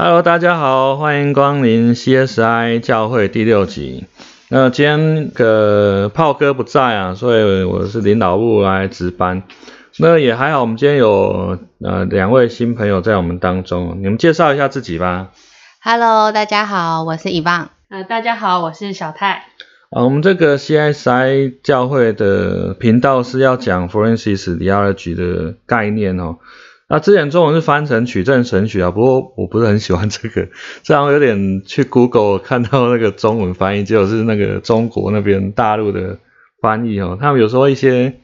Hello，大家好，欢迎光临 CSI 教会第六集。那今天个炮哥不在啊，所以我是领导部来值班。那也还好，我们今天有呃两位新朋友在我们当中，你们介绍一下自己吧。Hello，大家好，我是伊旺。呃，大家好，我是小泰。啊，我们这个 CSI 教会的频道是要讲 Forensic Theology 的概念哦。那之前中文是翻成取证神曲啊，不过我不是很喜欢这个，这样有点去 Google 看到那个中文翻译，结果是那个中国那边大陆的翻译哦。他们有时候一些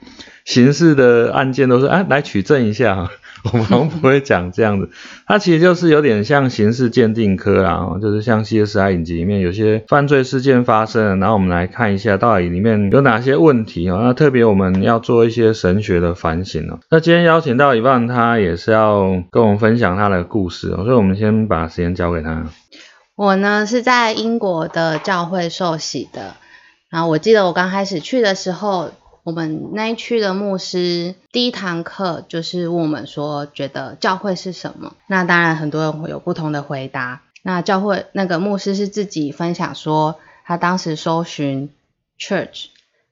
刑事的案件都是啊来取证一下哈，我们不会讲这样子。它其实就是有点像刑事鉴定科啦，就是像 CSI 影集里面有些犯罪事件发生，然后我们来看一下到底里面有哪些问题哦。那特别我们要做一些神学的反省哦。那今天邀请到一半，他也是要跟我们分享他的故事哦，所以我们先把时间交给他。我呢是在英国的教会受洗的，然后我记得我刚开始去的时候，我们那一区的牧师第一堂课就是问我们说，觉得教会是什么？那当然很多人会有不同的回答。那教会那个牧师是自己分享说，他当时搜寻 church，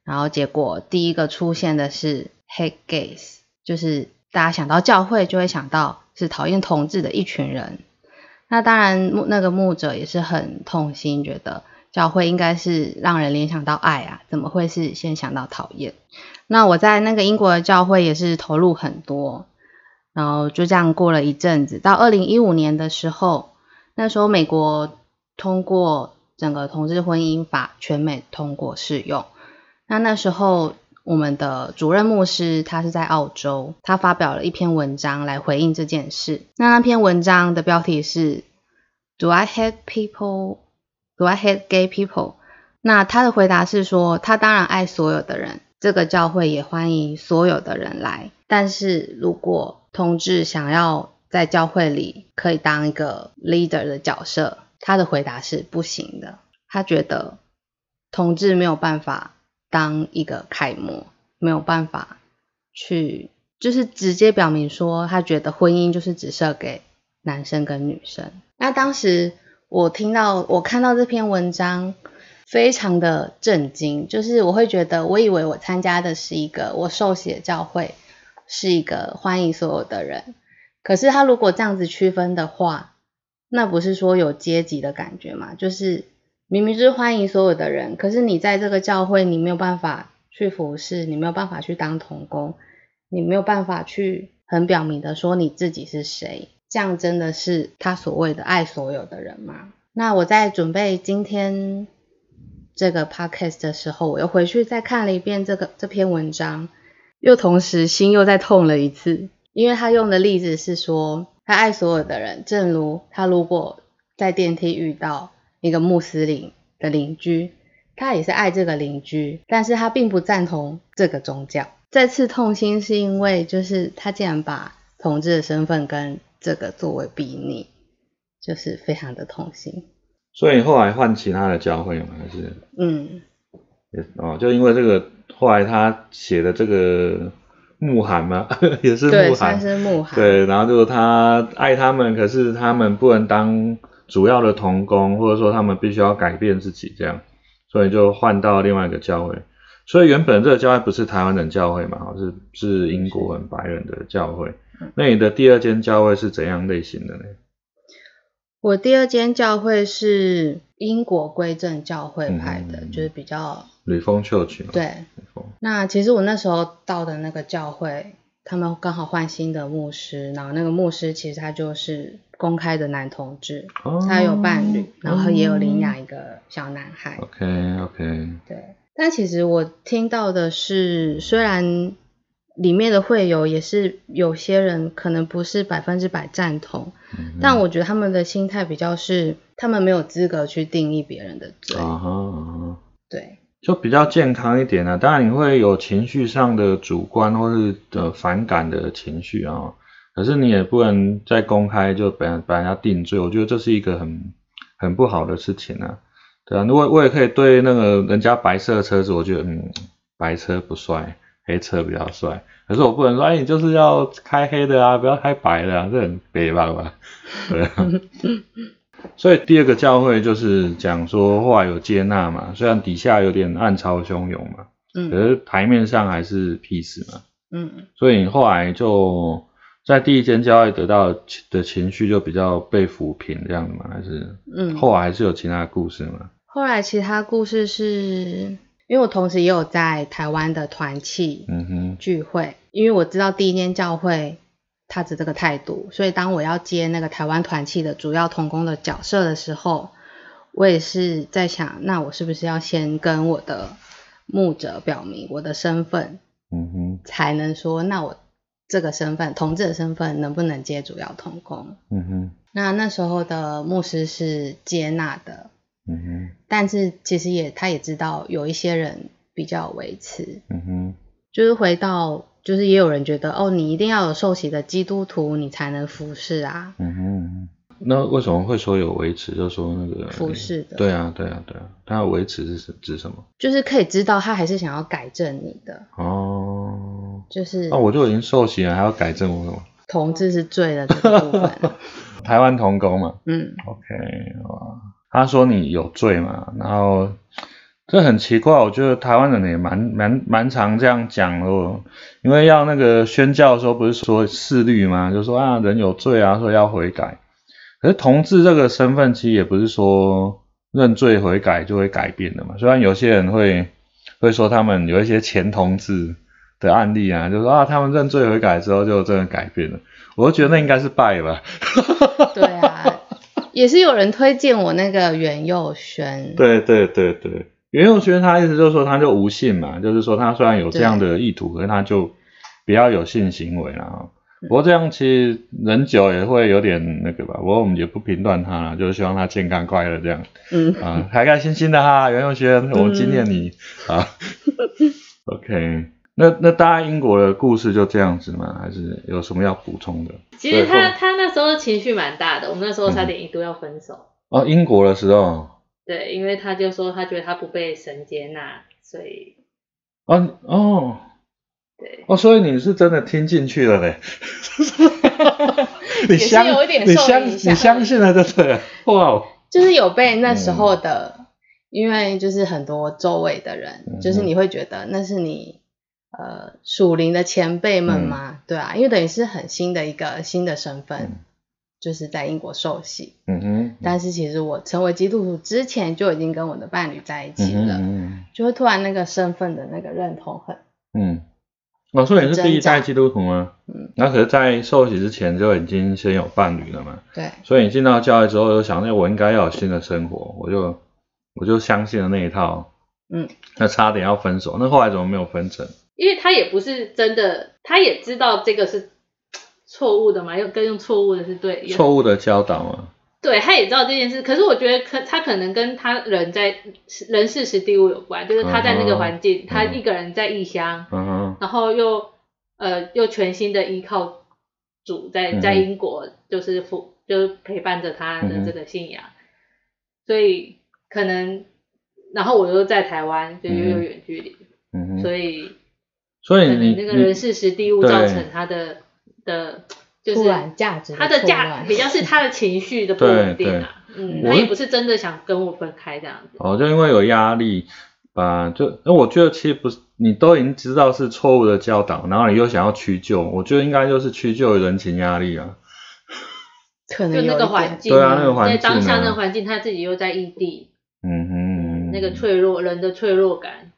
然后结果第一个出现的是 hate gays，就是大家想到教会就会想到是讨厌同志的一群人。那当然，牧那个牧者也是很痛心，觉得教会应该是让人联想到爱啊，怎么会是先想到讨厌？那我在那个英国的教会也是投入很多，然后就这样过了一阵子，到二零一五年的时候，那时候美国通过整个同志婚姻法全美通过适用，那那时候我们的主任牧师他是在澳洲，他发表了一篇文章来回应这件事。那那篇文章的标题是 "Do I hate people? Do I hate gay people?" 那他的回答是说，他当然爱所有的人，这个教会也欢迎所有的人来。但是如果同志想要在教会里可以当一个 leader 的角色，他的回答是不行的。他觉得同志没有办法当一个楷模，没有办法去，就是直接表明说，他觉得婚姻就是只设给男生跟女生。那当时我听到，我看到这篇文章，非常的震惊，就是我会觉得，我以为我参加的是一个我受洗的教会，是一个欢迎所有的人，可是他如果这样子区分的话，那不是说有阶级的感觉嘛？就是明明是欢迎所有的人，可是你在这个教会，你没有办法去服侍，你没有办法去当童工，你没有办法去很表明的说你自己是谁，这样真的是他所谓的爱所有的人吗？那我在准备今天这个 podcast 的时候，我又回去再看了一遍这个这篇文章，又同时心又再痛了一次，因为他用的例子是说，他爱所有的人，正如他如果在电梯遇到一个穆斯林的邻居，他也是爱这个邻居，但是他并不赞同这个宗教。再次痛心是因为，就是他竟然把同志的身份跟这个作为比拟，就是非常的痛心。所以后来换其他的教会吗？还是嗯，也哦，就因为这个，后来他写的这个慕寒嘛，也是对，慕寒算，是慕寒。对，然后就是他爱他们，可是他们不能当主要的童工，或者说他们必须要改变自己这样，所以就换到另外一个教会。所以原本这个教会不是台湾人教会嘛，哦是是英国人白人的教会。那你的第二间教会是怎样类型的呢？我第二间教会是英国归正教会派的，嗯就是比较吕峰秀曲嘛。对。那其实我那时候到的那个教会，他们刚好换新的牧师，然后那个牧师其实他就是公开的男同志，哦他有伴侣，然后也有领养一个小男孩。OK OK，对，但其实我听到的是，虽然里面的会友也是有些人可能不是百分之百赞同，嗯但我觉得他们的心态比较是，他们没有资格去定义别人的罪。啊哈啊哈，对，就比较健康一点啊。当然你会有情绪上的主观或是呃反感的情绪啊，可是你也不能再公开就把把人家定罪，我觉得这是一个很很不好的事情啊。对啊，如果我也可以对那个人家白色的车子，我觉得嗯白车不帅，黑车比较帅。可是我不能说，哎，你就是要开黑的啊，不要开白的啊，这很别吧吧？对啊。所以第二个教会就是讲说，后来有接纳嘛，虽然底下有点暗潮汹涌嘛，嗯，可是台面上还是 peace 嘛，嗯，所以后来就在第一间教会得到的情绪就比较被抚平这样的嘛，还是，嗯，后来还是有其他的故事嘛？后来其他故事是。因为我同时也有在台湾的团契聚会，因为我知道第一间教会他的这个态度，所以当我要接那个台湾团契的主要同工的角色的时候，我也是在想，那我是不是要先跟我的牧者表明我的身份，嗯哼，才能说那我这个身份同志的身份能不能接主要同工？嗯哼，那那时候的牧师是接纳的。嗯哼，但是其实也，他也知道有一些人比较维持，嗯哼，就是回到，就是也有人觉得，哦，你一定要有受洗的基督徒，你才能服侍啊，嗯哼，那为什么会说有维持？就说那个服侍的，对啊，对啊，对啊，他维持是指什么？就是可以知道他还是想要改正你的，哦，就是，那我就已经受洗了，还要改正我什么？同志是罪的这个部分，台湾同工嘛，嗯，OK，哇。他说你有罪嘛？然后这很奇怪，我觉得台湾人也蛮蛮蛮常这样讲的，因为要那个宣教的时候，不是说四律吗？就说啊人有罪啊，说要悔改。可是同志这个身份其实也不是说认罪悔改就会改变的嘛。虽然有些人会会说他们有一些前同志的案例啊，就说啊他们认罪悔改之后就真的改变了，我都觉得那应该是败吧。对啊。也是有人推荐我那个袁佑轩，对对对对，袁佑轩他意思就是说他就无性嘛，就是说他虽然有这样的意图，可是他就比较有性行为啦。不过这样其实人久也会有点那个吧，不过我们也不评断他，就是希望他健康快乐这样，嗯。啊，开开心心的哈，袁佑轩，我纪念你。啊，OK。那那大家英国的故事就这样子吗？还是有什么要补充的？其实他他那时候情绪蛮大的，我们那时候差点一度要分手。哦，英国的时候。对，因为他就说他觉得他不被神接纳，所以。哦哦。对。哦，所以你是真的听进去了嘞。你相你相你相信了，对不对？哇。就是有被那时候的，因为就是很多周围的人，就是你会觉得那是你。呃，属灵的前辈们嘛，对啊，因为等于是很新的一个新的身份，就是在英国受洗。嗯哼。但是其实我成为基督徒之前就已经跟我的伴侣在一起了，就会突然那个身份的那个认同很。嗯。哦，所以你是第一代基督徒吗？嗯。那可是，在受洗之前就已经先有伴侣了嘛？对。所以你进到教会之后，就想，那我应该要有新的生活，我就我就相信了那一套。嗯。那差点要分手，那后来怎么没有分成？因为他也不是真的，他也知道这个是错误的嘛，又跟用错误的是对，错误的教导嘛。对，他也知道这件事，可是我觉得可他可能跟他人在人事时地物有关，就是他在那个环境，他一个人在异乡，然后又呃又全新的依靠主在在英国，就是辅就是陪伴着他的这个信仰，所以可能然后我又在台湾，就又有远距离，所以。所以你那个人事时地物造成他的的，就是价值他的价比较是他的情绪的不稳定啊，嗯，他也不是真的想跟我分开这样子。哦，就因为有压力吧，就那我觉得其实不是，你都已经知道是错误的教导，然后你又想要屈就，我觉得应该就是屈就人情压力啊。可能就那个环境，对啊，那个环境，在当下那个环境，他自己又在异地，嗯哼，那个脆弱人的脆弱感。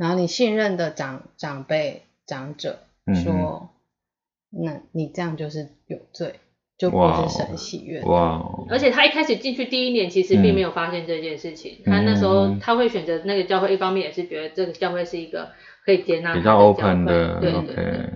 然后你信任的长长辈长者说，那你这样就是有罪，就不是神喜悦。哇！而且他一开始进去第一年，其实并没有发现这件事情。他那时候他会选择那个教会，一方面也是觉得这个教会是一个可以接纳比较 open 的，对对对。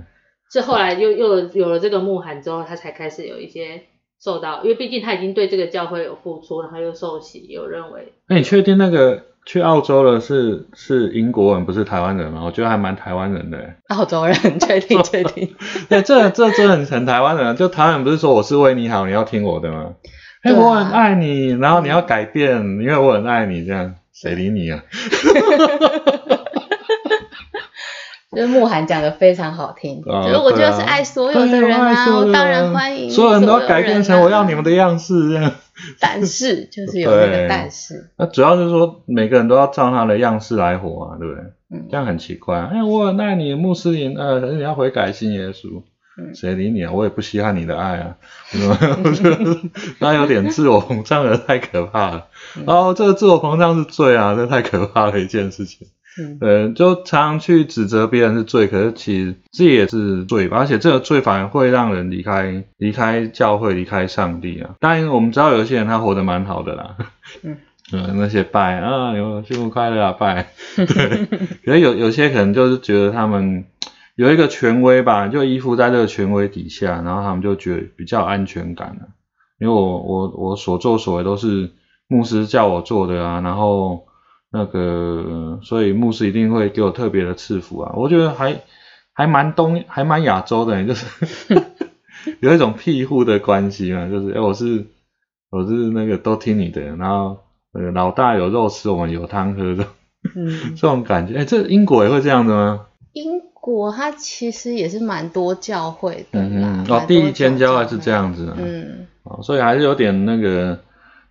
是后来又又有了这个牧函之后，他才开始有一些受到，因为毕竟他已经对这个教会有付出，然后又受洗，有认为。那你确定那个？去澳洲的是是英国人，不是台湾人吗？我觉得还蛮台湾人的。澳洲人，确定确定。对，这这真的很台湾人。就台湾人不是说我是为你好，你要听我的吗？哎，我很爱你，然后你要改变，因为我很爱你，这样谁理你啊？就是慕寒讲的非常好听，就是我觉得是爱所有的人啊，我当然欢迎所有人都要改变成我要你们的样式这样。但是就是有那个但是，那主要是说每个人都要照他的样式来活啊，对不对？嗯，这样很奇怪。哎，我那你穆斯林呃，你要悔改信耶稣，谁理你啊？我也不稀罕你的爱啊，那有点自我膨胀的太可怕了。哦，这个自我膨胀是罪啊，这太可怕的一件事情。嗯，就常常去指责别人是罪，可是其实这也是罪吧，而且这个罪反而会让人离开离开教会，离开上帝啊。当然，我们知道有些人他活得蛮好的啦，嗯，那些拜啊，有幸福快乐啊拜，对，可是有有些可能就是觉得他们有一个权威吧，就依附在这个权威底下，然后他们就觉得比较安全感了，因为我我我所作所为都是牧师叫我做的啊，然后。那个，所以牧师一定会给我特别的赐福啊！我觉得还还蛮东，还蛮亚洲的，就是 有一种庇护的关系嘛，就是哎，我是我是那个都听你的，然后呃老大有肉吃，我们有汤喝的，嗯，这种感觉，哎，这英国也会这样的吗？英国它其实也是蛮多教会的，嗯哦，第一间教会是这样子，嗯，哦，所以还是有点那个。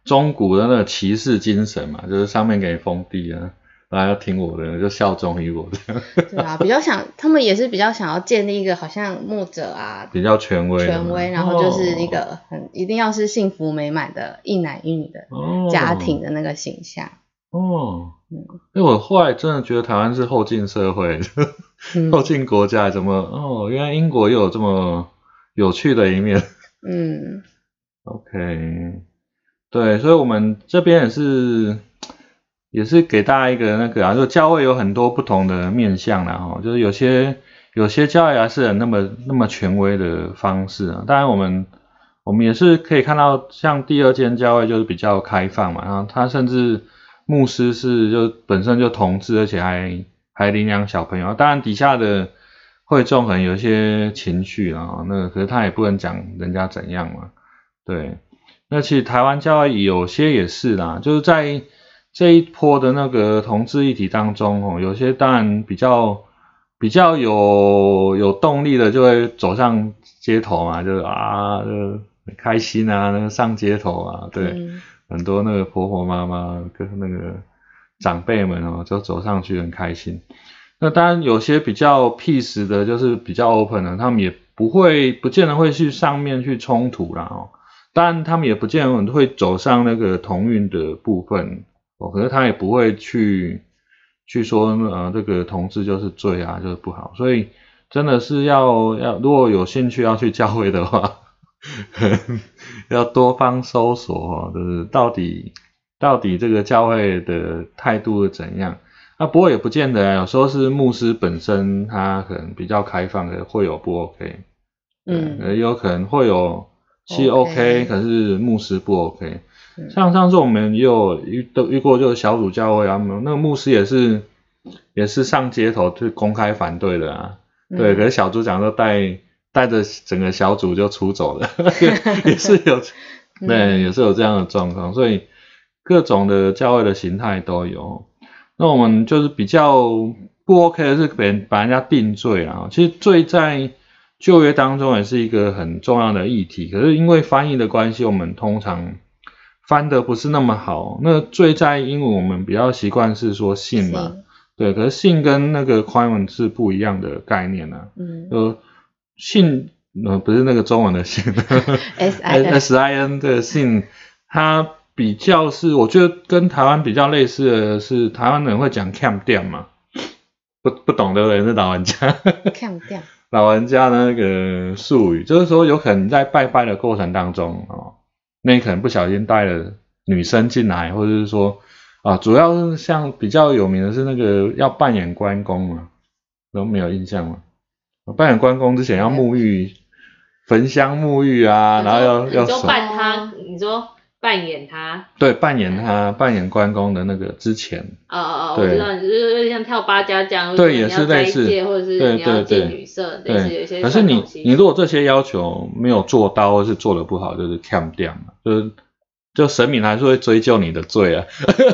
中古的那个骑士精神嘛，就是上面给你封地啊，然后要听我的，就效忠于我的。对啊，比较想，他们也是比较想要建立一个好像牧者啊，比较权威，权威，然后就是一个很一定要是幸福美满的一男一女的家庭的那个形象。哦，嗯，因为我后来真的觉得台湾是后进社会，后进国家，怎么哦，原来英国又有这么有趣的一面。嗯，OK。对，所以，我们这边也是，也是给大家一个那个啊，就教会有很多不同的面向啦，哈，就是有些有些教会还是那么那么权威的方式啊。当然，我们我们也是可以看到，像第二间教会就是比较开放嘛，然后他甚至牧师是就本身就同志，而且还还领养小朋友。当然，底下的会众可能有一些情绪啊，那可是他也不能讲人家怎样嘛，对。那其实台湾教会有些也是啦，就是在这一波的那个同志议题当中哦，有些当然比较比较有有动力的，就会走上街头嘛，就是啊，就很开心啊，那个上街头啊，对，很多那个婆婆妈妈跟那个长辈们哦，就走上去很开心。那当然有些比较 peace 的，就是比较 open 的，他们也不会不见得会去上面去冲突啦哦。但他们也不见得会走上那个同运的部分，哦，可是他也不会去去说，呃，这个同志就是罪啊，就是不好，所以真的是要要，如果有兴趣要去教会的话，要多方搜索哦，就是到底到底这个教会的态度是怎样？那不过也不见得，有时候是牧师本身他可能比较开放的，会有不 OK，嗯，也有可能会有。其实 OK，可是牧师不 OK。像上次我们也有遇都遇过，就是小组教会啊，那个牧师也是也是上街头去公开反对的啊。对，可是小组长都带带着整个小组就出走了，也是有，对，也是有这样的状况。所以各种的教会的形态都有。那我们就是比较不 OK 的是别把人家定罪啊。其实罪在。旧约当中也是一个很重要的议题，可是因为翻译的关系，我们通常翻的不是那么好。那最在英文我们比较习惯是说信嘛，对，可是信跟那个 crime 是不一样的概念呢。嗯，呃，信呃不是那个中文的信，S I S I N 的信，它比较是我觉得跟台湾比较类似的是，台湾人会讲 cam 掉嘛，不不懂的人是老人家。Cam 掉。老人家的那个术语，就是说有可能在拜拜的过程当中哦，那你可能不小心带了女生进来，或者是说啊，主要是像比较有名的是那个要扮演关公嘛，都没有印象嘛。扮演关公之前要沐浴，焚香沐浴啊，然后要要。你就扮他，你说。扮演他，对，扮演他，扮演关公的那个之前，哦哦哦，我知道，就是像跳八家将，对，也是类似，或者是你要见女色，类似有些。可是你，你如果这些要求没有做到，或是做的不好，就是 cam 掉嘛，就是就神明还是会追究你的罪啊，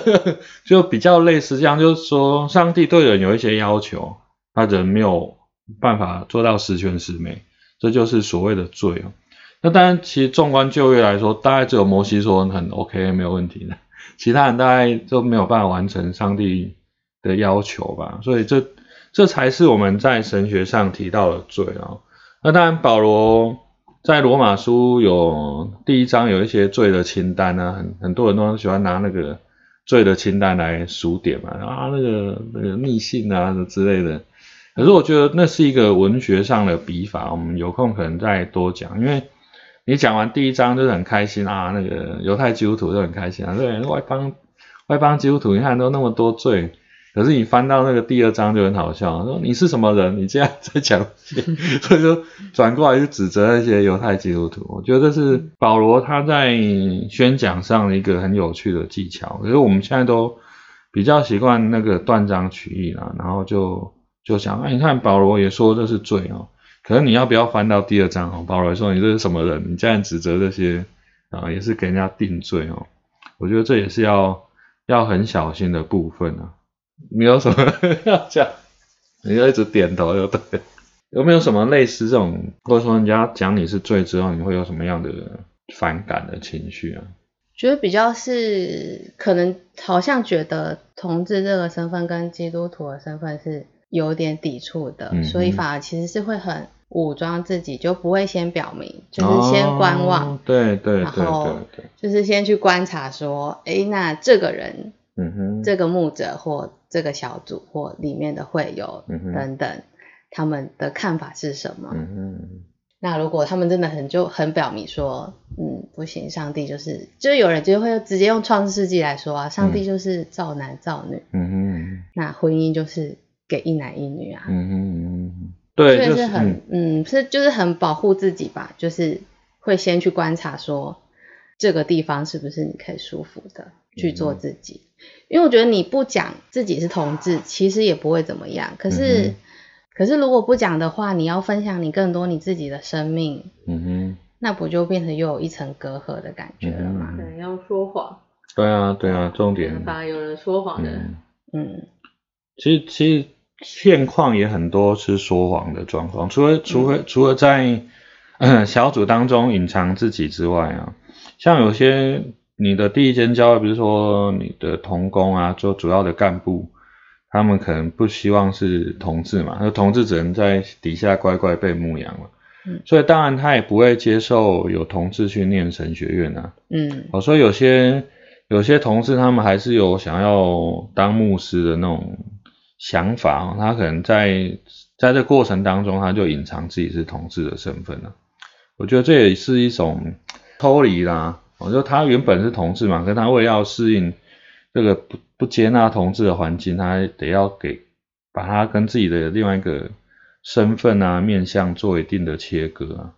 就比较类似这样，就是说上帝对人有一些要求，他人没有办法做到十全十美，这就是所谓的罪哦。那当然，其实纵观就业来说，大概只有摩西说很 OK 没有问题的，其他人大概都没有办法完成上帝的要求吧。所以这这才是我们在神学上提到的罪哦。那当然，保罗在罗马书有第一章有一些罪的清单啊，很很多人都喜欢拿那个罪的清单来数点嘛，啊那个那个逆性啊之类的。可是我觉得那是一个文学上的笔法，我们有空可能再多讲。因为你讲完第一章就是很开心啊，那个犹太基督徒就很开心啊，对外邦外邦基督徒你看都那么多罪。可是你翻到那个第二章就很好笑，说你是什么人？你这样在讲，所以说转过来就指责那些犹太基督徒。我觉得这是保罗他在宣讲上的一个很有趣的技巧。可是我们现在都比较习惯那个断章取义啦，然后就就想，哎，你看保罗也说这是罪哦。可是你要不要翻到第二章哦？保罗说你这是什么人？你这样指责这些啊，也是给人家定罪哦。我觉得这也是要要很小心的部分啊。你有什么要讲？你就一直点头就对。有没有什么类似这种，或者说人家讲你是罪之后，你会有什么样的反感的情绪啊？觉得比较是可能好像觉得同志这个身份跟基督徒的身份是有点抵触的，所以反而其实是会很武装自己，就不会先表明，就是先观望，对对，然后就是先去观察说，哎，那这个人。嗯哼，这个牧者或这个小组或里面的会友等等，他们的看法是什么？嗯哼，那如果他们真的很就很表明说，嗯，不行，上帝就是，就有人就会直接用创世纪来说啊，上帝就是造男造女，嗯哼，那婚姻就是给一男一女啊，嗯哼，对，就是很，嗯，是就是很保护自己吧，就是会先去观察说这个地方是不是你可以舒服的去做自己。因为我觉得你不讲自己是同志，其实也不会怎么样。可是，可是如果不讲的话，你要分享你更多你自己的生命，嗯哼，那不就变成又有一层隔阂的感觉了吗？对，要说谎。对啊，对啊，重点。反而有人说谎的。嗯。其实，其实现况也很多是说谎的状况，除了，除了，除了在小组当中隐藏自己之外啊，像有些。你的第一间教会，比如说你的同工啊，做主要的干部，他们可能不希望是同志嘛，那同志只能在底下乖乖被牧羊了，嗯，所以当然他也不会接受有同志去念神学院啊，嗯，哦，所以有些有些同志他们还是有想要当牧师的那种想法，他可能在在这过程当中他就隐藏自己是同志的身份了，我觉得这也是一种脱离啦。我说他原本是同志嘛，可他为了要适应这个不不接纳同志的环境，他得要给把他跟自己的另外一个身份啊面相做一定的切割啊。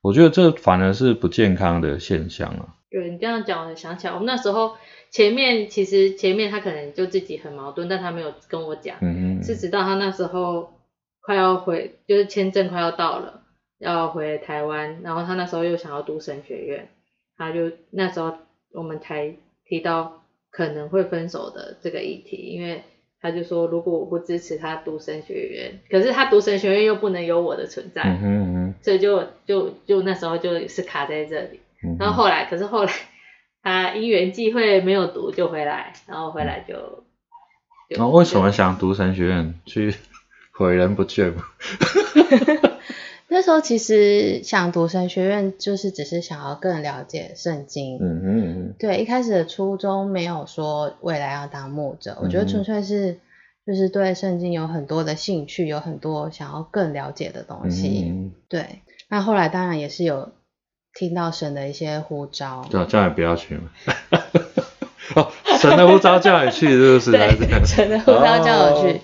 我觉得这反而是不健康的现象啊。对你这样讲，我想起来，我们那时候前面其实前面他可能就自己很矛盾，但他没有跟我讲，嗯嗯是直到他那时候快要回，就是签证快要到了，要回台湾，然后他那时候又想要读神学院。他就那时候我们才提到可能会分手的这个议题，因为他就说如果我不支持他读神学院，可是他读神学院又不能有我的存在，嗯嗯所以就就就那时候就是卡在这里。然后后来，可是后来他因缘际会没有读就回来，然后回来就。那为什么想读神学院？去毁人不倦吗？那时候其实想读神学院，就是只是想要更了解圣经。嗯嗯对，一开始的初衷没有说未来要当牧者，我觉得纯粹是就是对圣经有很多的兴趣，有很多想要更了解的东西。嗯对，那后来当然也是有听到神的一些呼召。对，叫你不要去嘛。哦，神的呼召叫你去，是不是？对，神的呼召叫我去。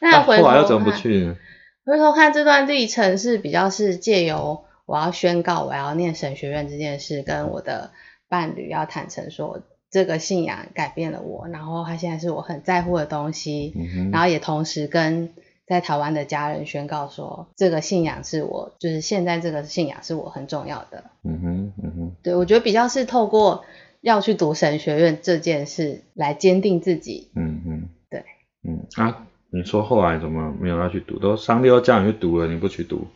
那后来又怎么不去呢？回头看这段历程是比较是借由我要宣告我要念神学院这件事，跟我的伴侣要坦诚说这个信仰改变了我，然后他现在是我很在乎的东西，然后也同时跟在台湾的家人宣告说这个信仰是我就是现在这个信仰是我很重要的。嗯哼，嗯哼，对我觉得比较是透过要去读神学院这件事来坚定自己。嗯哼，对，嗯啊。你说后来怎么没有要去读？都上帝都叫你去读了，你不去读？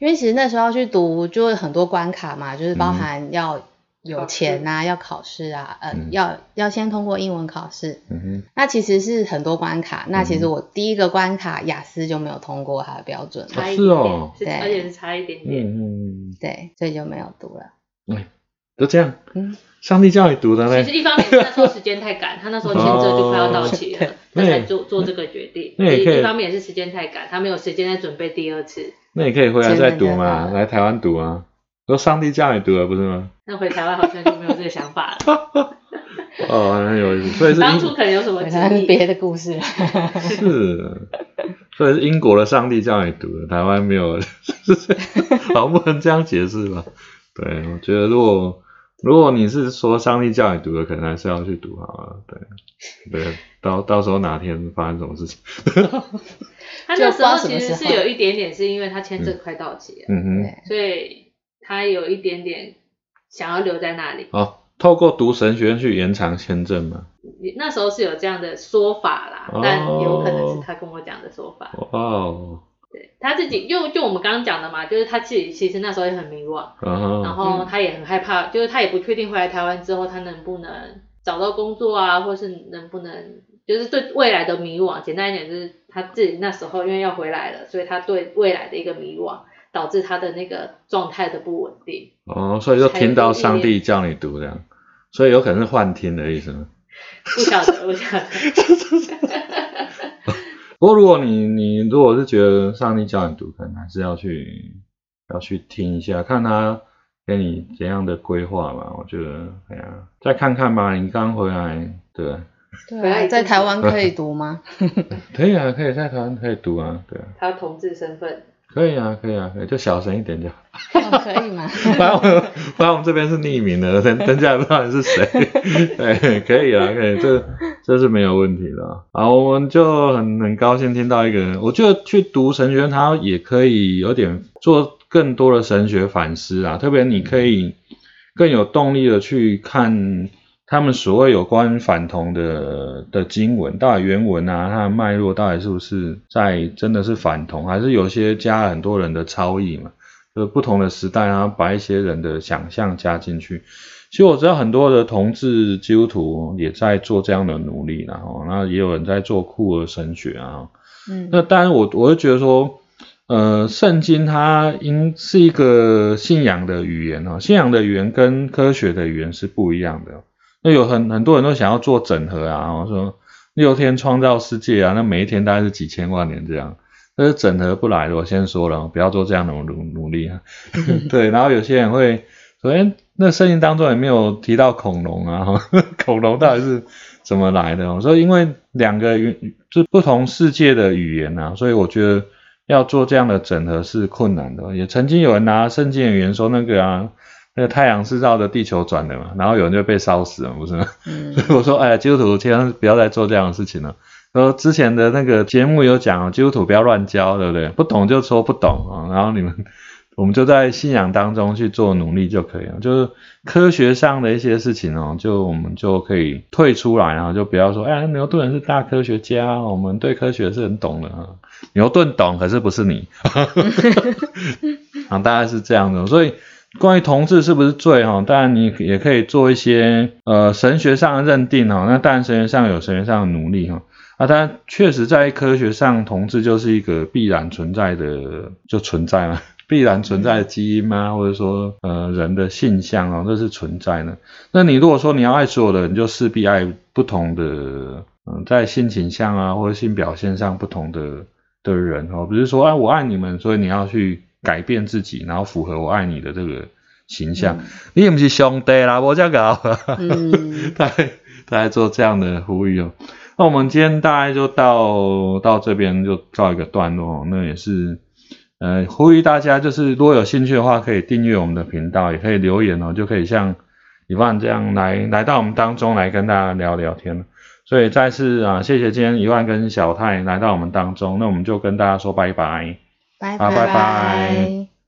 因为其实那时候要去读，就很多关卡嘛，就是包含要有钱啊，要考试啊，呃，要要先通过英文考试。嗯哼。那其实是很多关卡，那其实我第一个关卡雅思就没有通过它的标准。差一点点，对，而且是差一点点。嗯嗯。对，所以就没有读了。哎，都这样。嗯。上帝叫你读的呢？其实一方面是那时候时间太赶，他那时候签证就快要到期了，他才做做这个决定。那也可以。一方面也是时间太赶，他没有时间再准备第二次。那你可以回来再读嘛，来台湾读啊。说上帝叫你读的，不是吗？那回台湾好像就没有这个想法了。哦，很有意思。所以是当初可能有什么别的故事。是，所以是英国的上帝叫你读的，台湾没有，好不能这样解释吧？对，我觉得如果如果你是说上帝叫你读的，可能还是要去读好了。对，对，到到时候哪天发生什么事情？他那时候其实是有一点点，是因为他签证快到期了，嗯哼，所以他有一点点想要留在那里。哦，透过读神学院去延长签证吗？那时候是有这样的说法啦，但有可能是他跟我讲的说法。哦，对，他自己就就我们刚刚讲的嘛，就是他自己其实那时候也很迷惘，然后他也很害怕，就是他也不确定回来台湾之后他能不能找到工作啊，或是能不能。就是对未来的迷惘，简单一点就是他自己那时候因为要回来了，所以他对未来的一个迷惘，导致他的那个状态的不稳定。哦，所以就听到上帝叫你读这样，所以有可能是幻听的意思吗？不晓得，不晓得。不过如果你你如果是觉得上帝叫你读，可能还是要去要去听一下，看他给你怎样的规划吧。我觉得，哎呀，再看看吧。你刚回来，对。对，在台湾可以读吗？可以啊，可以在台湾可以读啊，对啊。他同志身份。可以啊，可以啊，可以，就小声一点就好。可以吗？反正我们反正我们这边是匿名的，等等下不知道你是谁。对，可以啊，可以，这这是没有问题的。啊，我们就很很高兴听到一个人，我觉得去读神学，他也可以有点做更多的神学反思啊，特别你可以更有动力的去看。他们所谓有关反同的的经文，到底原文啊，它的脉络到底是不是在真的是反同，还是有些加了很多人的超意嘛？就是不同的时代啊，把一些人的想象加进去。其实我知道很多的同志基督徒也在做这样的努力，然后那也有人在做酷儿神学啊。嗯，那当然我我会觉得说，呃，圣经它应是一个信仰的语言啊，信仰的语言跟科学的语言是不一样的。那有很很多人都想要做整合啊，我说六天创造世界啊，那每一天大概是几千万年这样，但是整合不来的。我先说了，不要做这样的努努力啊。对，然后有些人会说，哎，那圣经当中也没有提到恐龙啊，恐龙到底是怎么来的？我说，因为两个语就不同世界的语言啊，所以我觉得要做这样的整合是困难的。也曾经有人拿圣经的语言说那个啊。那个太阳是绕着地球转的嘛，然后有人就被烧死了，不是吗？所以我说，哎，基督徒千万不要再做这样的事情了。说之前的那个节目有讲，基督徒不要乱教，对不对？不懂就说不懂啊。然后你们，我们就在信仰当中去做努力就可以了。就是科学上的一些事情哦，就我们就可以退出来啊，就不要说，哎，牛顿是大科学家，我们对科学是很懂的啊。牛顿懂，可是不是你。啊，大概是这样的，所以。关于同志是不是罪哈？当然你也可以做一些呃神学上的认定哈。那当然神学上有神学上的努力哈。啊，当然确实在科学上同志就是一个必然存在的就存在嘛，必然存在的基因吗？或者说呃人的性向啊，这是存在的。那你如果说你要爱所有的人，就势必爱不同的嗯在性倾向啊或者性表现上不同的的人哦，不是说哎我爱你们，所以你要去。改变自己，然后符合我爱你的这个形象。你也不是兄弟啦，我这样搞。嗯，他他在做这样的呼吁哦。那我们今天大概就到到这边就告一个段落。那也是呃呼吁大家，就是如果有兴趣的话，可以订阅我们的频道，也可以留言哦，就可以像一万这样来来到我们当中来跟大家聊聊天。所以再次啊，谢谢今天一万跟小泰来到我们当中。那我们就跟大家说拜拜。拜拜拜。